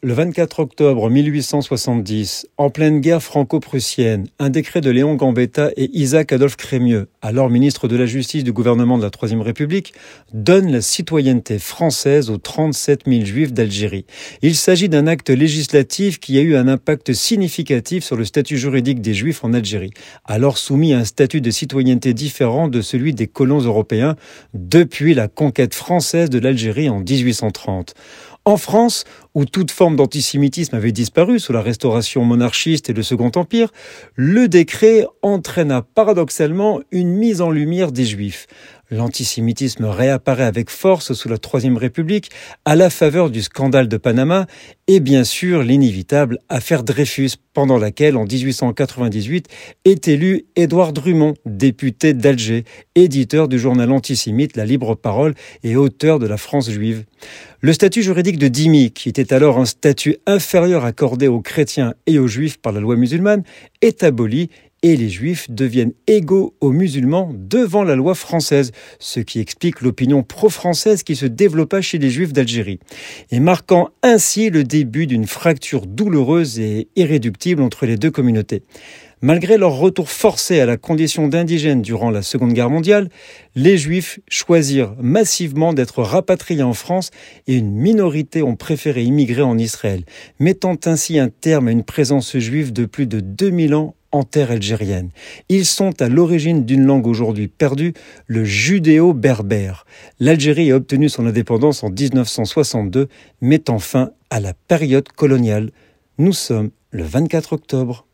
Le 24 octobre 1870, en pleine guerre franco-prussienne, un décret de Léon Gambetta et Isaac Adolphe Crémieux, alors ministre de la Justice du gouvernement de la Troisième République, donne la citoyenneté française aux 37 000 juifs d'Algérie. Il s'agit d'un acte législatif qui a eu un impact significatif sur le statut juridique des juifs en Algérie, alors soumis à un statut de citoyenneté différent de celui des colons européens depuis la conquête française de l'Algérie en 1830. En France, où toute forme d'antisémitisme avait disparu sous la restauration monarchiste et le Second Empire, le décret entraîna paradoxalement une mise en lumière des Juifs. L'antisémitisme réapparaît avec force sous la Troisième République à la faveur du scandale de Panama et bien sûr l'inévitable affaire Dreyfus pendant laquelle en 1898 est élu Édouard Drummond, député d'Alger, éditeur du journal antisémite La Libre Parole et auteur de La France juive. Le statut juridique de dhimmi, qui était alors un statut inférieur accordé aux chrétiens et aux juifs par la loi musulmane, est aboli et les juifs deviennent égaux aux musulmans devant la loi française, ce qui explique l'opinion pro-française qui se développa chez les juifs d'Algérie, et marquant ainsi le début d'une fracture douloureuse et irréductible entre les deux communautés. Malgré leur retour forcé à la condition d'indigènes durant la Seconde Guerre mondiale, les Juifs choisirent massivement d'être rapatriés en France et une minorité ont préféré immigrer en Israël, mettant ainsi un terme à une présence juive de plus de 2000 ans en terre algérienne. Ils sont à l'origine d'une langue aujourd'hui perdue, le judéo-berbère. L'Algérie a obtenu son indépendance en 1962, mettant fin à la période coloniale. Nous sommes le 24 octobre.